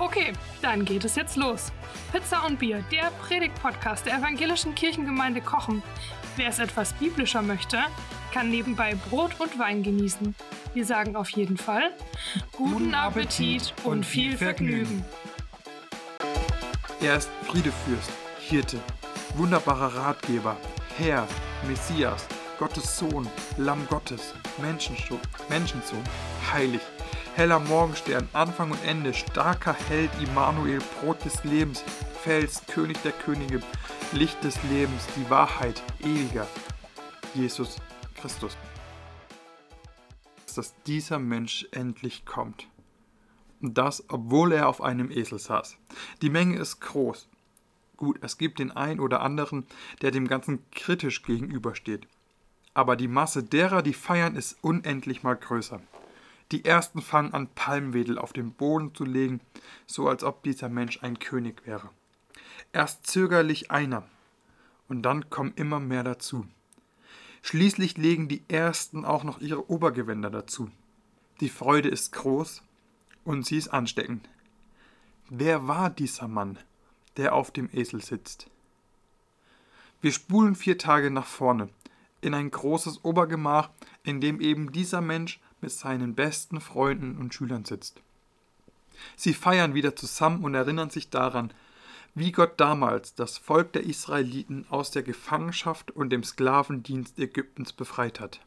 Okay, dann geht es jetzt los. Pizza und Bier, der Predigt-Podcast der evangelischen Kirchengemeinde Kochen. Wer es etwas biblischer möchte, kann nebenbei Brot und Wein genießen. Wir sagen auf jeden Fall guten Appetit und viel Vergnügen. Er ist Friedefürst, Hirte, wunderbarer Ratgeber, Herr, Messias, Gottes Sohn, Lamm Gottes, Menschensohn, Menschensohn, heilig, heller Morgenstern, Anfang und Ende, starker Held Immanuel, Brot des Lebens, Fels, König der Könige, Licht des Lebens, die Wahrheit, ewiger, Jesus Christus. Dass dieser Mensch endlich kommt. Und das, obwohl er auf einem Esel saß. Die Menge ist groß. Gut, es gibt den einen oder anderen, der dem Ganzen kritisch gegenübersteht. Aber die Masse derer, die feiern, ist unendlich mal größer. Die ersten fangen an, Palmwedel auf den Boden zu legen, so als ob dieser Mensch ein König wäre. Erst zögerlich einer, und dann kommen immer mehr dazu. Schließlich legen die Ersten auch noch ihre Obergewänder dazu. Die Freude ist groß und sie ist ansteckend. Wer war dieser Mann, der auf dem Esel sitzt? Wir spulen vier Tage nach vorne, in ein großes Obergemach, in dem eben dieser Mensch mit seinen besten Freunden und Schülern sitzt. Sie feiern wieder zusammen und erinnern sich daran, wie Gott damals das Volk der Israeliten aus der Gefangenschaft und dem Sklavendienst Ägyptens befreit hat.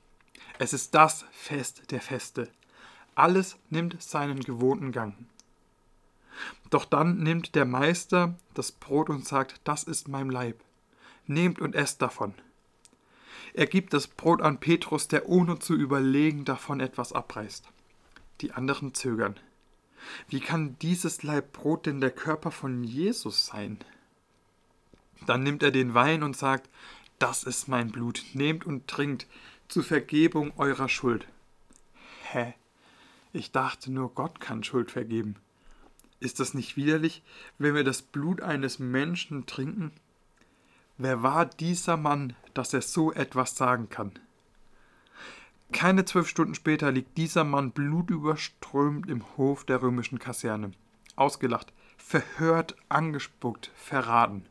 Es ist das Fest der Feste. Alles nimmt seinen gewohnten Gang. Doch dann nimmt der Meister das Brot und sagt, das ist mein Leib. Nehmt und esst davon. Er gibt das Brot an Petrus, der ohne zu überlegen davon etwas abreißt. Die anderen zögern. Wie kann dieses Leib Brot denn der Körper von Jesus sein? Dann nimmt er den Wein und sagt, das ist mein Blut, nehmt und trinkt zur Vergebung eurer Schuld. Hä? Ich dachte nur, Gott kann Schuld vergeben. Ist das nicht widerlich, wenn wir das Blut eines Menschen trinken? Wer war dieser Mann, dass er so etwas sagen kann? Keine zwölf Stunden später liegt dieser Mann blutüberströmt im Hof der römischen Kaserne. Ausgelacht, verhört, angespuckt, verraten.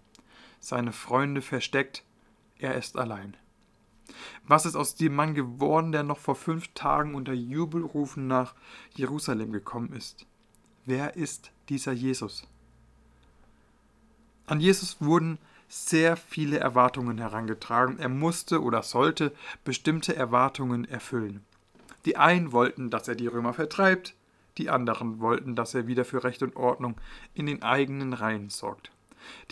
Seine Freunde versteckt, er ist allein. Was ist aus dem Mann geworden, der noch vor fünf Tagen unter Jubelrufen nach Jerusalem gekommen ist? Wer ist dieser Jesus? An Jesus wurden sehr viele Erwartungen herangetragen. Er musste oder sollte bestimmte Erwartungen erfüllen. Die einen wollten, dass er die Römer vertreibt, die anderen wollten, dass er wieder für Recht und Ordnung in den eigenen Reihen sorgt.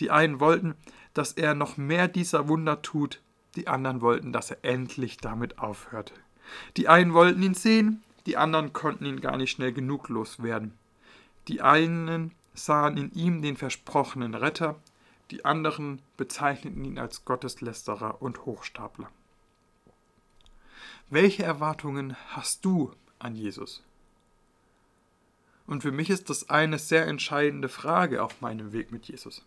Die einen wollten, dass er noch mehr dieser Wunder tut, die anderen wollten, dass er endlich damit aufhört. Die einen wollten ihn sehen, die anderen konnten ihn gar nicht schnell genug loswerden. Die einen sahen in ihm den versprochenen Retter, die anderen bezeichneten ihn als Gotteslästerer und Hochstapler. Welche Erwartungen hast du an Jesus? Und für mich ist das eine sehr entscheidende Frage auf meinem Weg mit Jesus.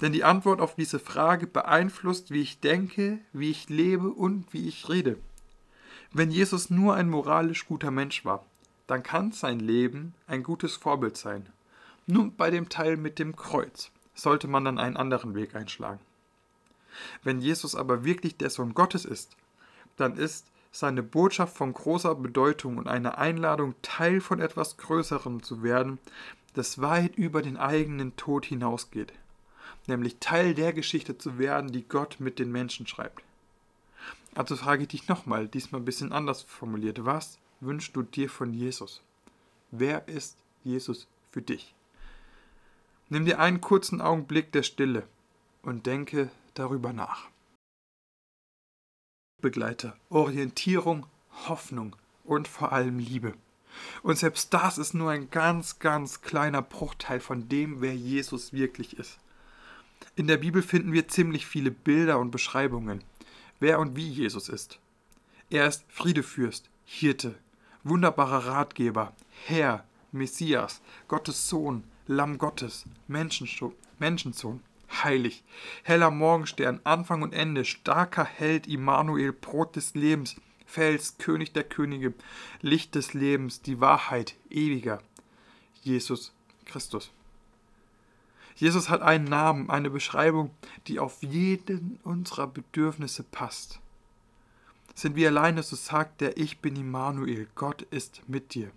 Denn die Antwort auf diese Frage beeinflusst, wie ich denke, wie ich lebe und wie ich rede. Wenn Jesus nur ein moralisch guter Mensch war, dann kann sein Leben ein gutes Vorbild sein. Nun bei dem Teil mit dem Kreuz sollte man dann einen anderen Weg einschlagen. Wenn Jesus aber wirklich der Sohn Gottes ist, dann ist seine Botschaft von großer Bedeutung und eine Einladung, Teil von etwas Größerem zu werden, das weit über den eigenen Tod hinausgeht, nämlich Teil der Geschichte zu werden, die Gott mit den Menschen schreibt. Also frage ich dich nochmal, diesmal ein bisschen anders formuliert, was wünschst du dir von Jesus? Wer ist Jesus für dich? Nimm dir einen kurzen Augenblick der Stille und denke darüber nach. Begleiter, Orientierung, Hoffnung und vor allem Liebe. Und selbst das ist nur ein ganz, ganz kleiner Bruchteil von dem, wer Jesus wirklich ist. In der Bibel finden wir ziemlich viele Bilder und Beschreibungen, wer und wie Jesus ist. Er ist Friedefürst, Hirte, wunderbarer Ratgeber, Herr, Messias, Gottes Sohn, Lamm Gottes, Menschensohn, heilig, heller Morgenstern, Anfang und Ende, starker Held, Immanuel, Brot des Lebens, Fels, König der Könige, Licht des Lebens, die Wahrheit, ewiger, Jesus Christus. Jesus hat einen Namen, eine Beschreibung, die auf jeden unserer Bedürfnisse passt. Sind wir alleine, so sagt er, ich bin Immanuel, Gott ist mit dir.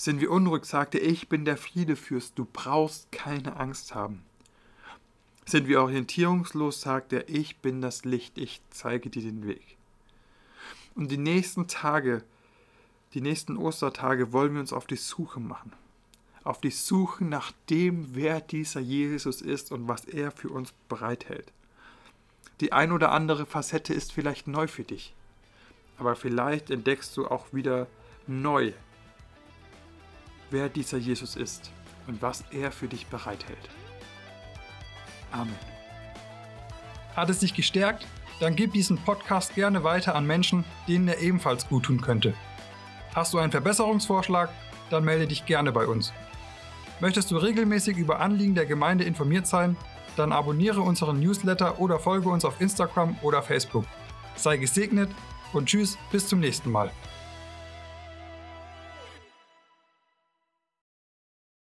Sind wir unruhig, sagt er, ich bin der Friedefürst, du brauchst keine Angst haben. Sind wir orientierungslos, sagt er, ich bin das Licht, ich zeige dir den Weg. Und die nächsten Tage, die nächsten Ostertage wollen wir uns auf die Suche machen. Auf die Suche nach dem, wer dieser Jesus ist und was er für uns bereithält. Die ein oder andere Facette ist vielleicht neu für dich, aber vielleicht entdeckst du auch wieder neu, wer dieser Jesus ist und was er für dich bereithält. Amen. Hat es dich gestärkt? Dann gib diesen Podcast gerne weiter an Menschen, denen er ebenfalls gut tun könnte. Hast du einen Verbesserungsvorschlag? Dann melde dich gerne bei uns. Möchtest du regelmäßig über Anliegen der Gemeinde informiert sein? Dann abonniere unseren Newsletter oder folge uns auf Instagram oder Facebook. Sei gesegnet und tschüss, bis zum nächsten Mal.